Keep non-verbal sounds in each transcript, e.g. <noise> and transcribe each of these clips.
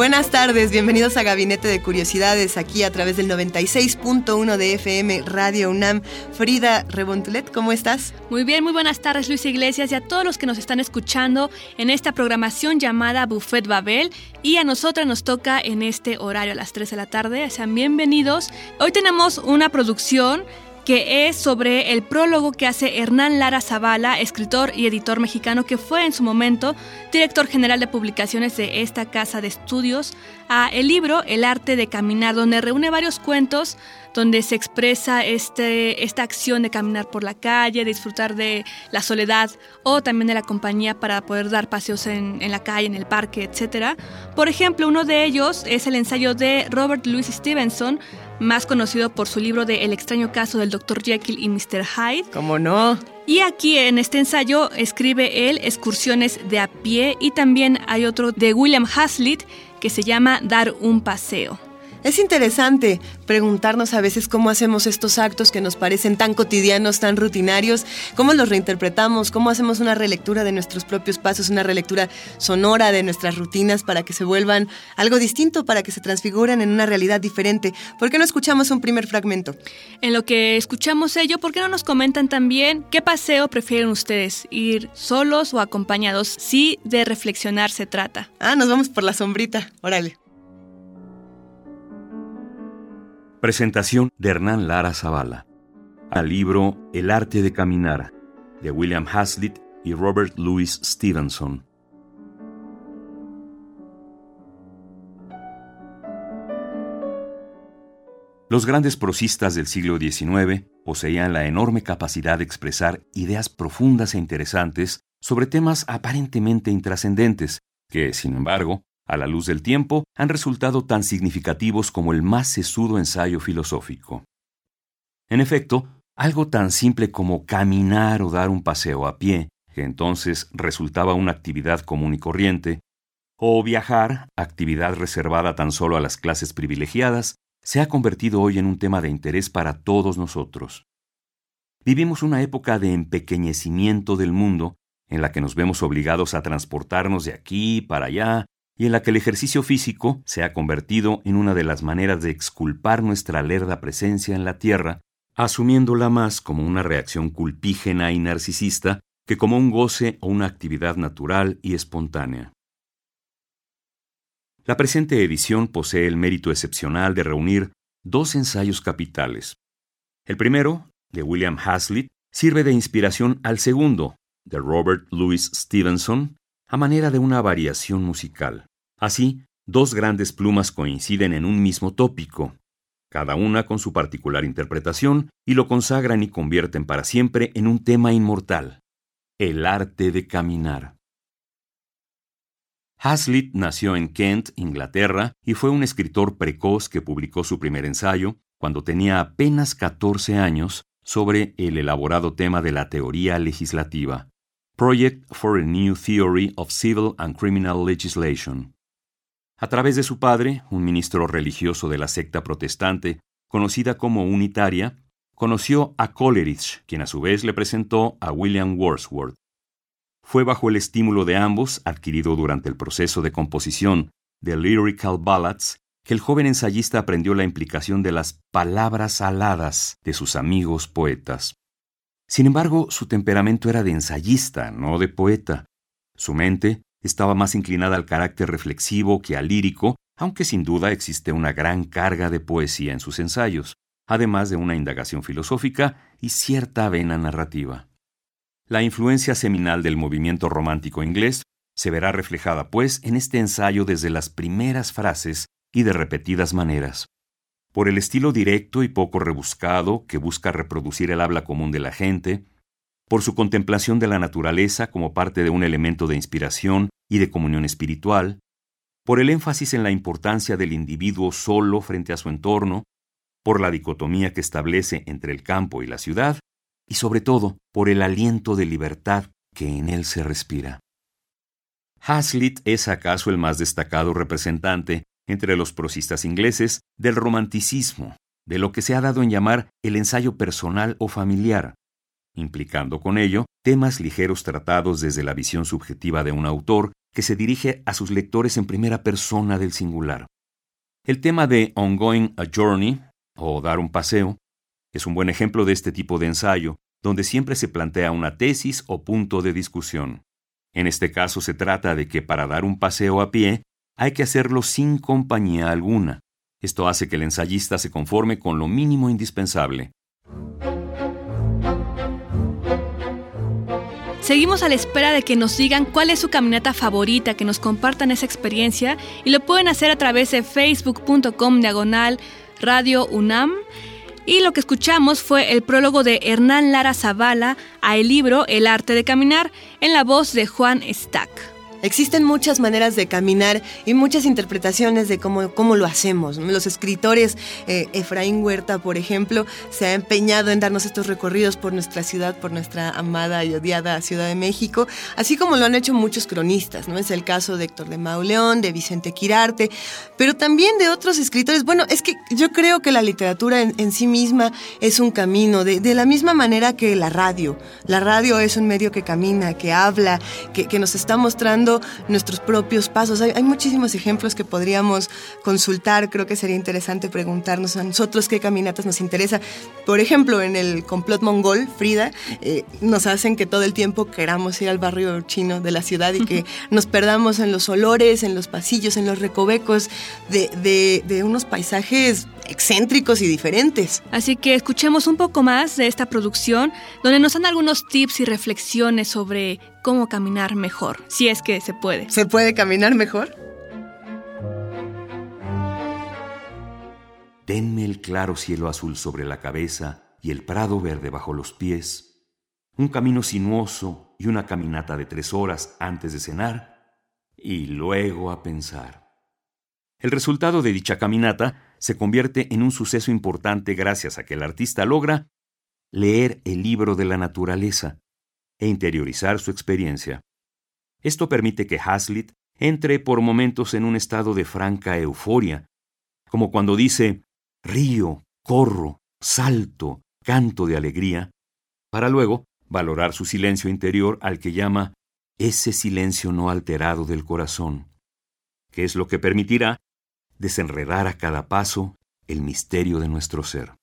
Buenas tardes, bienvenidos a Gabinete de Curiosidades, aquí a través del 96.1 de FM Radio UNAM. Frida Rebontulet, ¿cómo estás? Muy bien, muy buenas tardes Luis Iglesias y a todos los que nos están escuchando en esta programación llamada Buffet Babel y a nosotras nos toca en este horario a las 3 de la tarde. Sean bienvenidos. Hoy tenemos una producción que es sobre el prólogo que hace Hernán Lara Zavala, escritor y editor mexicano que fue en su momento director general de publicaciones de esta casa de estudios, a el libro El arte de caminar, donde reúne varios cuentos donde se expresa este, esta acción de caminar por la calle, de disfrutar de la soledad o también de la compañía para poder dar paseos en, en la calle, en el parque, etc. Por ejemplo, uno de ellos es el ensayo de Robert Louis Stevenson, más conocido por su libro de El extraño caso del Dr. Jekyll y Mr. Hyde. ¿Cómo no? Y aquí en este ensayo escribe él excursiones de a pie y también hay otro de William Hazlitt que se llama Dar un paseo. Es interesante preguntarnos a veces cómo hacemos estos actos que nos parecen tan cotidianos, tan rutinarios, cómo los reinterpretamos, cómo hacemos una relectura de nuestros propios pasos, una relectura sonora de nuestras rutinas para que se vuelvan algo distinto, para que se transfiguren en una realidad diferente. ¿Por qué no escuchamos un primer fragmento? En lo que escuchamos ello, ¿por qué no nos comentan también qué paseo prefieren ustedes? ¿Ir solos o acompañados? Si de reflexionar se trata. Ah, nos vamos por la sombrita. Órale. Presentación de Hernán Lara Zavala. Al libro El arte de caminar, de William Hazlitt y Robert Louis Stevenson. Los grandes prosistas del siglo XIX poseían la enorme capacidad de expresar ideas profundas e interesantes sobre temas aparentemente intrascendentes, que, sin embargo, a la luz del tiempo, han resultado tan significativos como el más sesudo ensayo filosófico. En efecto, algo tan simple como caminar o dar un paseo a pie, que entonces resultaba una actividad común y corriente, o viajar, actividad reservada tan solo a las clases privilegiadas, se ha convertido hoy en un tema de interés para todos nosotros. Vivimos una época de empequeñecimiento del mundo, en la que nos vemos obligados a transportarnos de aquí para allá, y en la que el ejercicio físico se ha convertido en una de las maneras de exculpar nuestra lerda presencia en la Tierra, asumiéndola más como una reacción culpígena y narcisista que como un goce o una actividad natural y espontánea. La presente edición posee el mérito excepcional de reunir dos ensayos capitales. El primero, de William Hazlitt, sirve de inspiración al segundo, de Robert Louis Stevenson, a manera de una variación musical. Así, dos grandes plumas coinciden en un mismo tópico, cada una con su particular interpretación, y lo consagran y convierten para siempre en un tema inmortal, el arte de caminar. Hazlitt nació en Kent, Inglaterra, y fue un escritor precoz que publicó su primer ensayo, cuando tenía apenas 14 años, sobre el elaborado tema de la teoría legislativa, Project for a New Theory of Civil and Criminal Legislation. A través de su padre, un ministro religioso de la secta protestante, conocida como Unitaria, conoció a Coleridge, quien a su vez le presentó a William Wordsworth. Fue bajo el estímulo de ambos, adquirido durante el proceso de composición de Lyrical Ballads, que el joven ensayista aprendió la implicación de las palabras aladas de sus amigos poetas. Sin embargo, su temperamento era de ensayista, no de poeta. Su mente estaba más inclinada al carácter reflexivo que al lírico, aunque sin duda existe una gran carga de poesía en sus ensayos, además de una indagación filosófica y cierta vena narrativa. La influencia seminal del movimiento romántico inglés se verá reflejada, pues, en este ensayo desde las primeras frases y de repetidas maneras. Por el estilo directo y poco rebuscado que busca reproducir el habla común de la gente, por su contemplación de la naturaleza como parte de un elemento de inspiración y de comunión espiritual, por el énfasis en la importancia del individuo solo frente a su entorno, por la dicotomía que establece entre el campo y la ciudad, y sobre todo por el aliento de libertad que en él se respira. Hazlitt es acaso el más destacado representante entre los prosistas ingleses del romanticismo, de lo que se ha dado en llamar el ensayo personal o familiar, implicando con ello temas ligeros tratados desde la visión subjetiva de un autor que se dirige a sus lectores en primera persona del singular. El tema de Ongoing a Journey, o Dar un paseo, es un buen ejemplo de este tipo de ensayo, donde siempre se plantea una tesis o punto de discusión. En este caso se trata de que para dar un paseo a pie hay que hacerlo sin compañía alguna. Esto hace que el ensayista se conforme con lo mínimo indispensable. Seguimos a la espera de que nos digan cuál es su caminata favorita, que nos compartan esa experiencia y lo pueden hacer a través de facebook.com diagonal radio UNAM. Y lo que escuchamos fue el prólogo de Hernán Lara Zavala a el libro El arte de caminar en la voz de Juan Stack. Existen muchas maneras de caminar y muchas interpretaciones de cómo, cómo lo hacemos. Los escritores, eh, Efraín Huerta, por ejemplo, se ha empeñado en darnos estos recorridos por nuestra ciudad, por nuestra amada y odiada Ciudad de México, así como lo han hecho muchos cronistas, ¿no? Es el caso de Héctor de Mauleón, de Vicente Quirarte, pero también de otros escritores. Bueno, es que yo creo que la literatura en, sí misma es un camino, de, de, la misma manera que la radio. La radio es un medio que camina, que habla, que, que nos está mostrando nuestros propios pasos. Hay, muchísimos ejemplos que podríamos consultar. Creo que sería interesante preguntarnos a nosotros qué caminatas nos interesa. Por ejemplo, en el complot mongol, Frida, eh, nos hacen que todo el tiempo queramos ir al barrio chino de la ciudad y que nos perdamos en los olores, en los pasillos, en los recovecos de, de unos paisajes excéntricos y diferentes. Así que escuchemos un poco más de esta producción, donde nos dan algunos tips y reflexiones sobre cómo caminar mejor, si es que se puede. ¿Se puede caminar mejor? Denme el claro cielo azul sobre la cabeza y el prado verde bajo los pies, un camino sinuoso y una caminata de tres horas antes de cenar, y luego a pensar. El resultado de dicha caminata se convierte en un suceso importante gracias a que el artista logra leer el libro de la naturaleza e interiorizar su experiencia. Esto permite que Hazlitt entre por momentos en un estado de franca euforia, como cuando dice río, corro, salto, canto de alegría, para luego valorar su silencio interior al que llama ese silencio no alterado del corazón, que es lo que permitirá desenredar a cada paso el misterio de nuestro ser.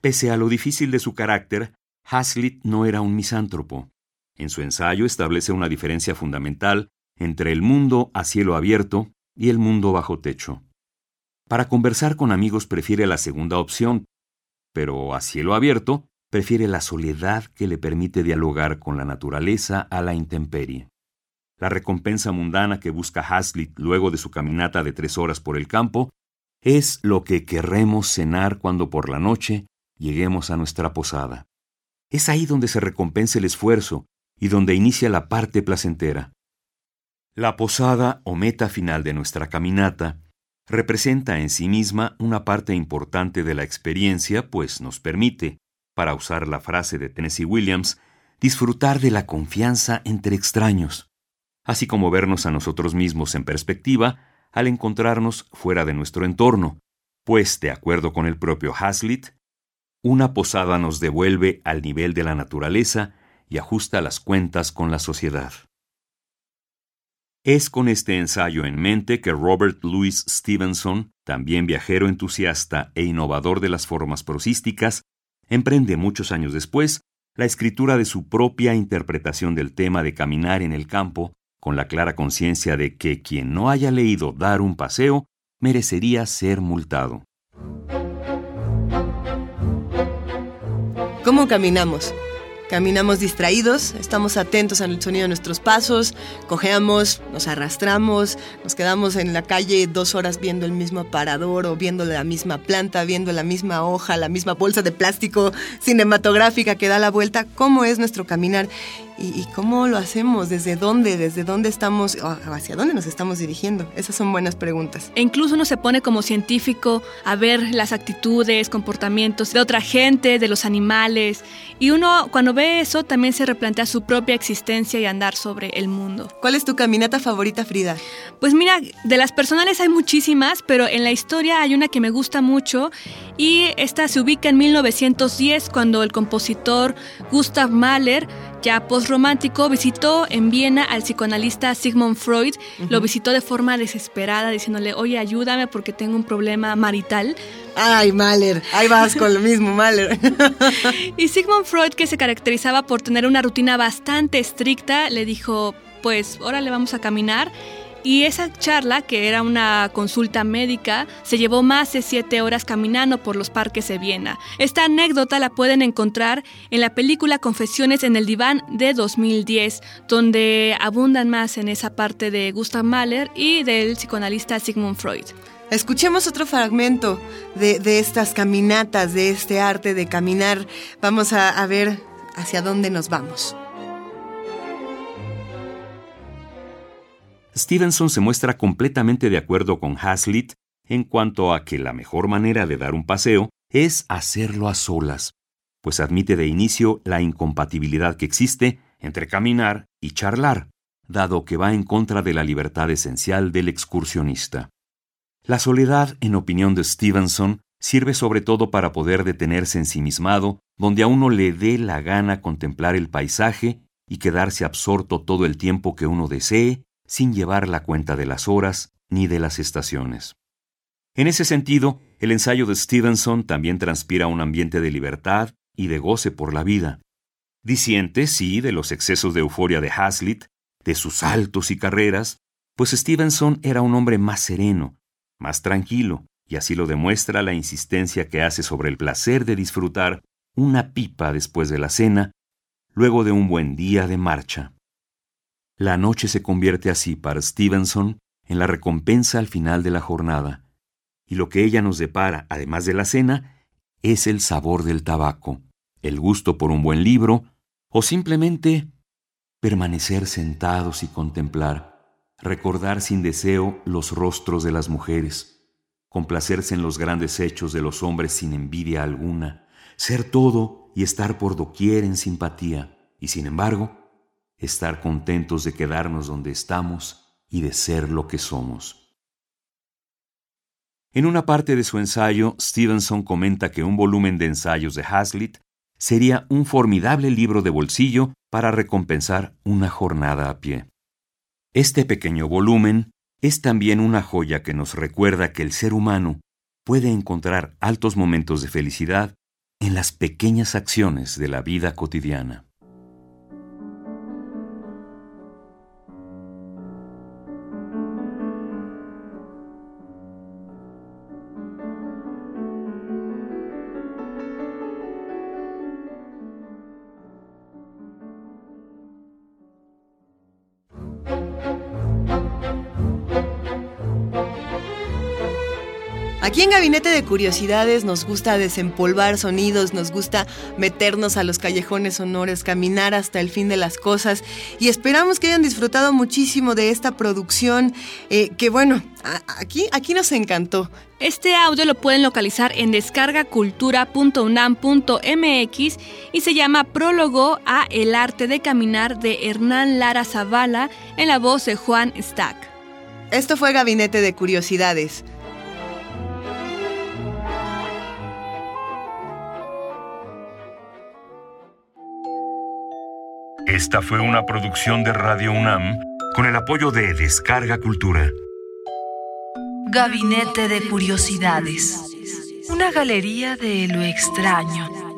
Pese a lo difícil de su carácter, Hazlitt no era un misántropo. En su ensayo establece una diferencia fundamental entre el mundo a cielo abierto y el mundo bajo techo. Para conversar con amigos prefiere la segunda opción, pero a cielo abierto prefiere la soledad que le permite dialogar con la naturaleza a la intemperie. La recompensa mundana que busca Hazlitt luego de su caminata de tres horas por el campo es lo que querremos cenar cuando por la noche lleguemos a nuestra posada. Es ahí donde se recompensa el esfuerzo y donde inicia la parte placentera. La posada o meta final de nuestra caminata representa en sí misma una parte importante de la experiencia, pues nos permite, para usar la frase de Tennessee Williams, disfrutar de la confianza entre extraños así como vernos a nosotros mismos en perspectiva al encontrarnos fuera de nuestro entorno, pues, de acuerdo con el propio Hazlitt, una posada nos devuelve al nivel de la naturaleza y ajusta las cuentas con la sociedad. Es con este ensayo en mente que Robert Louis Stevenson, también viajero entusiasta e innovador de las formas prosísticas, emprende muchos años después la escritura de su propia interpretación del tema de caminar en el campo con la clara conciencia de que quien no haya leído Dar un paseo merecería ser multado. ¿Cómo caminamos? Caminamos distraídos, estamos atentos al sonido de nuestros pasos, cojeamos, nos arrastramos, nos quedamos en la calle dos horas viendo el mismo aparador o viendo la misma planta, viendo la misma hoja, la misma bolsa de plástico cinematográfica que da la vuelta. ¿Cómo es nuestro caminar? ¿Y, cómo lo hacemos? ¿Desde dónde? ¿Desde dónde estamos? ¿Hacia dónde nos estamos dirigiendo? Esas son buenas preguntas. E incluso uno se pone como científico a ver las actitudes, comportamientos de otra gente, de los animales. Y uno cuando ve eso también se replantea su propia existencia y andar sobre el mundo. ¿Cuál es tu caminata favorita, Frida? Pues mira, de las personales hay muchísimas, pero en la historia hay una que me gusta mucho y esta se ubica en 1910 cuando el compositor Gustav Mahler ya postromántico, visitó en Viena al psicoanalista Sigmund Freud, lo visitó de forma desesperada, diciéndole, oye, ayúdame porque tengo un problema marital. Ay, Mahler, ahí vas con lo mismo, Mahler. <laughs> y Sigmund Freud, que se caracterizaba por tener una rutina bastante estricta, le dijo, pues, ahora le vamos a caminar y esa charla, que era una consulta médica, se llevó más de siete horas caminando por los parques de Viena. Esta anécdota la pueden encontrar en la película Confesiones en el Diván de 2010, donde abundan más en esa parte de Gustav Mahler y del psicoanalista Sigmund Freud. Escuchemos otro fragmento de, estas caminatas, de este arte de caminar. Vamos a ver hacia dónde nos vamos. Stevenson se muestra completamente de acuerdo con Hazlitt en cuanto a que la mejor manera de dar un paseo es hacerlo a solas, pues admite de inicio la incompatibilidad que existe entre caminar y charlar, dado que va en contra de la libertad esencial del excursionista. La soledad, en opinión de Stevenson, sirve sobre todo para poder detenerse ensimismado, donde a uno le dé la gana contemplar el paisaje y quedarse absorto todo el tiempo que uno desee sin llevar la cuenta de las horas ni de las estaciones. En ese sentido, el ensayo de Stevenson también transpira un ambiente de libertad y de goce por la vida. Disiente, sí, de los excesos de euforia de Hazlitt, de sus saltos y carreras, pues Stevenson era un hombre más sereno, más tranquilo, y así lo demuestra la insistencia que hace sobre el placer de disfrutar una pipa después de la cena, luego de un buen día de marcha. La noche se convierte así para Stevenson en la recompensa al final de la jornada, y lo que ella nos depara, además de la cena, es el sabor del tabaco, el gusto por un buen libro, o simplemente permanecer sentados y contemplar, recordar sin deseo los rostros de las mujeres, complacerse en los grandes hechos de los hombres sin envidia alguna, ser todo y estar por doquier en simpatía, y sin embargo, estar contentos de quedarnos donde estamos y de ser lo que somos. En una parte de su ensayo, Stevenson comenta que un volumen de ensayos de Hazlitt sería un formidable libro de bolsillo para recompensar una jornada a pie. Este pequeño volumen es también una joya que nos recuerda que el ser humano puede encontrar altos momentos de felicidad en las pequeñas acciones de la vida cotidiana. Aquí en Gabinete de Curiosidades nos gusta desempolvar sonidos, nos gusta meternos a los callejones sonores, caminar hasta el fin de las cosas y esperamos que hayan disfrutado muchísimo de esta producción eh, que bueno, aquí, aquí nos encantó. Este audio lo pueden localizar en descargacultura.unam.mx y se llama Prólogo a El arte de caminar de Hernán Lara Zavala en la voz de Juan Stack. Esto fue Gabinete de Curiosidades. Esta fue una producción de Radio UNAM con el apoyo de Descarga Cultura. Gabinete de Curiosidades. Una galería de lo extraño